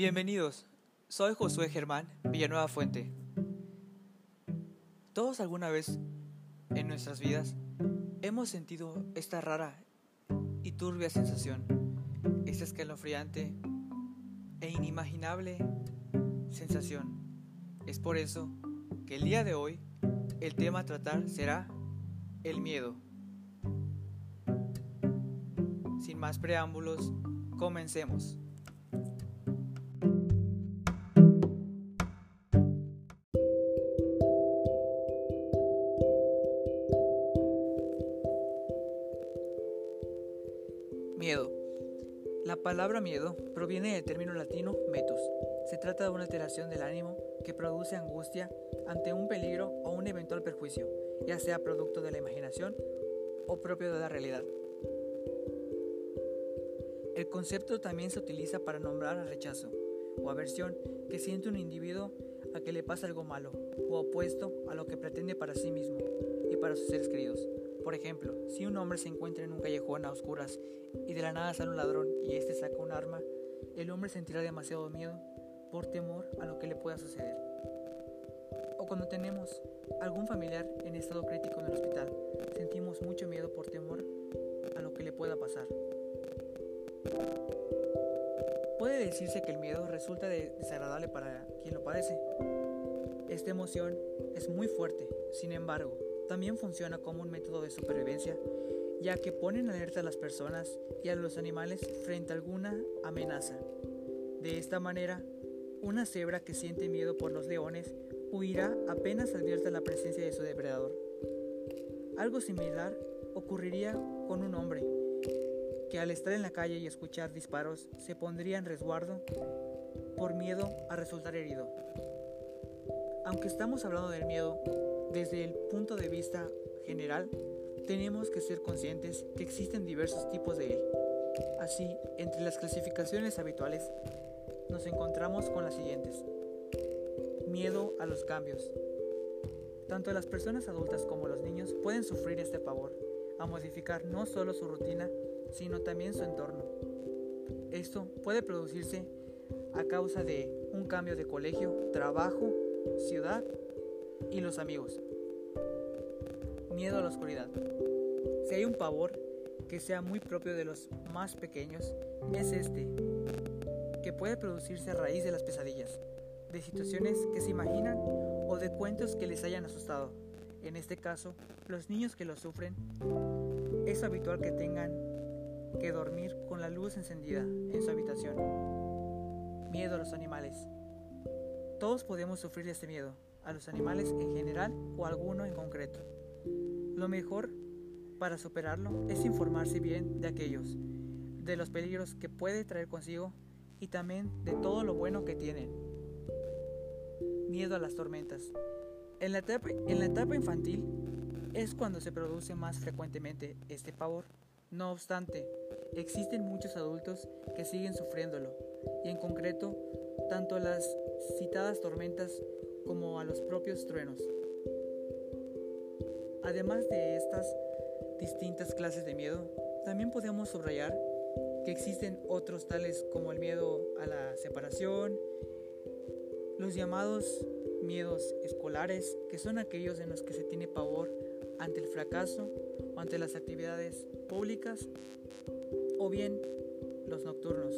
Bienvenidos, soy Josué Germán Villanueva Fuente. Todos alguna vez en nuestras vidas hemos sentido esta rara y turbia sensación, esta escalofriante e inimaginable sensación. Es por eso que el día de hoy el tema a tratar será el miedo. Sin más preámbulos, comencemos. La palabra miedo proviene del término latino metus. Se trata de una alteración del ánimo que produce angustia ante un peligro o un eventual perjuicio, ya sea producto de la imaginación o propio de la realidad. El concepto también se utiliza para nombrar al rechazo o aversión que siente un individuo a que le pasa algo malo o opuesto a lo que pretende para sí mismo y para sus seres queridos. Por ejemplo, si un hombre se encuentra en un callejón a oscuras y de la nada sale un ladrón y éste saca un arma, el hombre sentirá demasiado miedo por temor a lo que le pueda suceder. O cuando tenemos algún familiar en estado crítico en el hospital, sentimos mucho miedo por temor a lo que le pueda pasar. Puede decirse que el miedo resulta desagradable para quien lo padece. Esta emoción es muy fuerte, sin embargo, también funciona como un método de supervivencia, ya que pone en alerta a las personas y a los animales frente a alguna amenaza. De esta manera, una cebra que siente miedo por los leones huirá apenas advierta la presencia de su depredador. Algo similar ocurriría con un hombre, que al estar en la calle y escuchar disparos se pondría en resguardo por miedo a resultar herido. Aunque estamos hablando del miedo, desde el punto de vista general, tenemos que ser conscientes que existen diversos tipos de él. Así, entre las clasificaciones habituales, nos encontramos con las siguientes. Miedo a los cambios. Tanto las personas adultas como los niños pueden sufrir este pavor, a modificar no solo su rutina, sino también su entorno. Esto puede producirse a causa de un cambio de colegio, trabajo, ciudad y los amigos. Miedo a la oscuridad. Si hay un pavor que sea muy propio de los más pequeños, es este, que puede producirse a raíz de las pesadillas, de situaciones que se imaginan o de cuentos que les hayan asustado. En este caso, los niños que lo sufren, es habitual que tengan que dormir con la luz encendida en su habitación. Miedo a los animales. Todos podemos sufrir este miedo, a los animales en general o a alguno en concreto. Lo mejor para superarlo es informarse bien de aquellos, de los peligros que puede traer consigo y también de todo lo bueno que tienen. Miedo a las tormentas. En la etapa, infantil es cuando se produce más frecuentemente este pavor. No obstante, existen muchos adultos que siguen sufriéndolo, y en concreto, tanto las citadas tormentas como a los propios truenos. Además de estas distintas clases de miedo, también podemos subrayar que existen otros tales como el miedo a la separación, los llamados miedos escolares, que son aquellos en los que se tiene pavor ante el fracaso o ante las actividades públicas, o bien los nocturnos.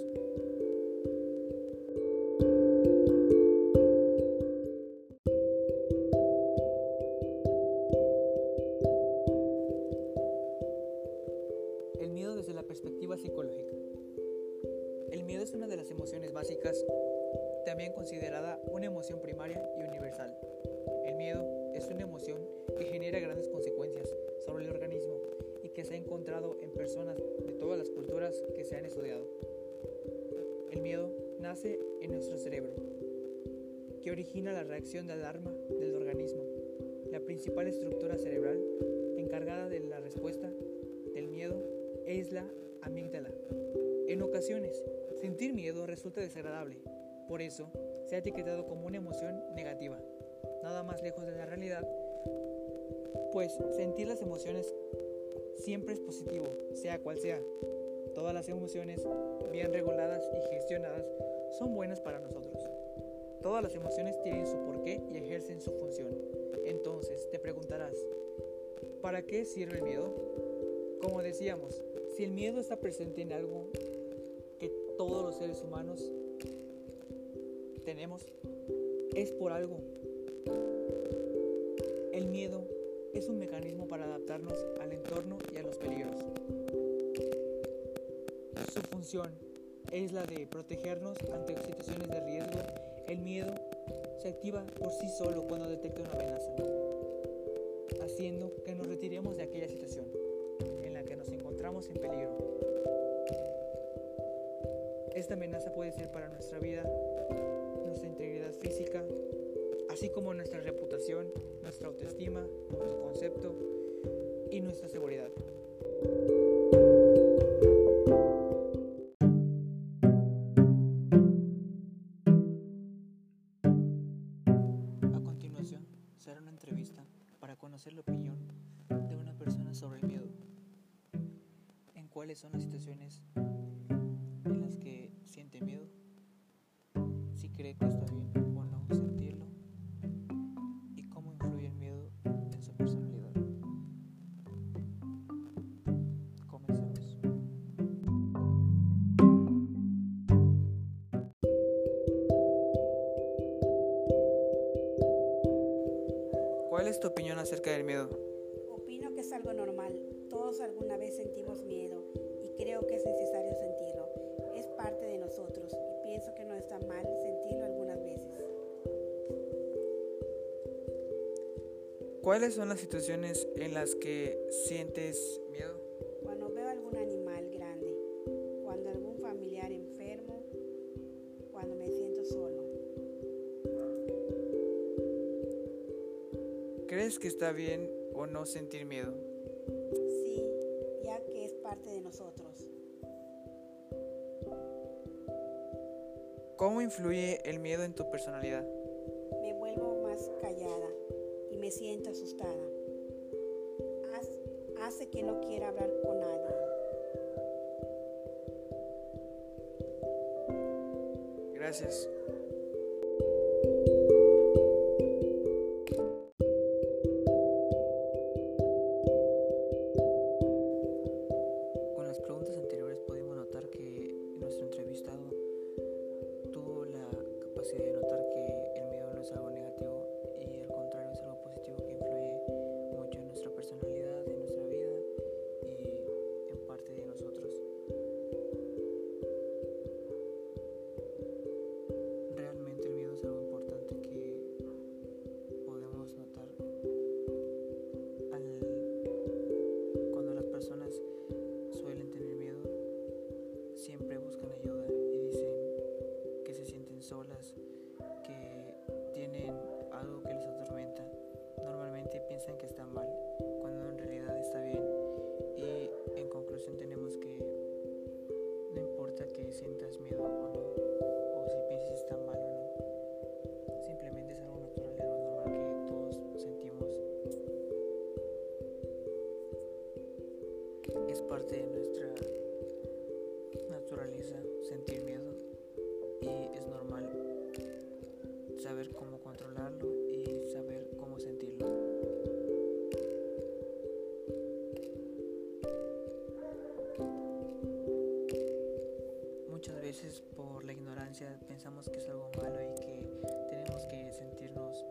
Se ha encontrado en personas de todas las culturas que se han estudiado. El miedo nace en nuestro cerebro, que origina la reacción de alarma del organismo, la principal estructura cerebral encargada de la respuesta del miedo es la amígdala. En ocasiones, sentir miedo resulta desagradable, por eso se ha etiquetado como una emoción negativa, nada más lejos de la realidad, pues sentir las emociones siempre es positivo, sea cual sea. Todas las emociones bien reguladas y gestionadas son buenas para nosotros. Todas las emociones tienen su porqué y ejercen su función. Entonces, te preguntarás, ¿para qué sirve el miedo? Como decíamos, si el miedo está presente en algo que todos los seres humanos tenemos, es por algo. El miedo es un mecanismo para adaptarnos al entorno y a los peligros. Su función es la de protegernos ante situaciones de riesgo. El miedo se activa por sí solo cuando detecta una amenaza, haciendo que nos retiremos de aquella situación en la que nos encontramos en peligro. Esta amenaza puede ser para nuestra vida, nuestra integridad física, así como nuestra reputación, nuestra autoestima, nuestro concepto y nuestra seguridad. A continuación, será una entrevista para conocer la opinión de una persona sobre el miedo. En cuáles son las situaciones en las que siente miedo, si cree que está bien tu opinión acerca del miedo? Opino que es algo normal. Todos alguna vez sentimos miedo y creo que es necesario sentirlo. Es parte de nosotros y pienso que no está mal sentirlo algunas veces. ¿Cuáles son las situaciones en las que sientes miedo? Que está bien o no sentir miedo? Sí, ya que es parte de nosotros. ¿Cómo influye el miedo en tu personalidad? Me vuelvo más callada y me siento asustada. Hace que no quiera hablar con nadie. Gracias. Pensamos que es algo malo y que tenemos que sentirnos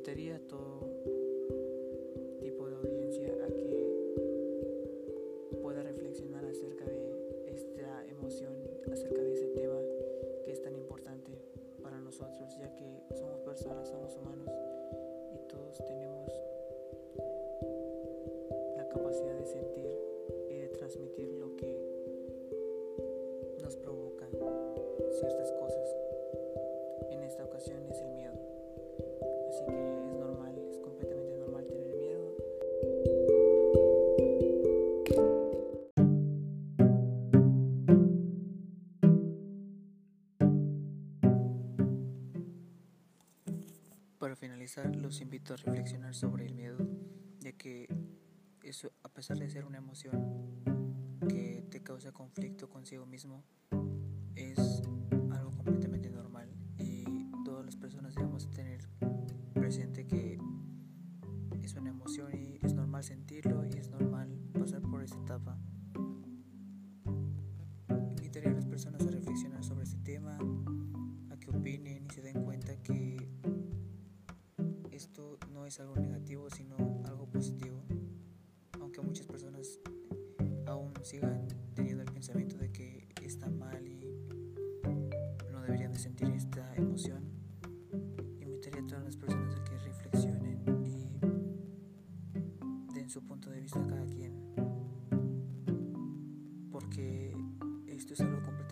invitaría a todo tipo de audiencia a que pueda reflexionar acerca de esta emoción, acerca de ese tema que es tan importante para nosotros, ya que somos personas, somos humanos y todos tenemos la capacidad de sentir y de transmitir lo que nos provoca ciertas cosas. Los invito a reflexionar sobre el miedo, ya que eso, a pesar de ser una emoción que te causa conflicto consigo mismo, es algo completamente normal y todas las personas debemos tener presente que es una emoción y es normal sentirlo y es normal pasar por esta etapa. Es algo negativo, sino algo positivo. Aunque muchas personas aún sigan teniendo el pensamiento de que está mal y no deberían de sentir esta emoción, invitaría a todas las personas a que reflexionen y den su punto de vista a cada quien. Porque esto es algo completamente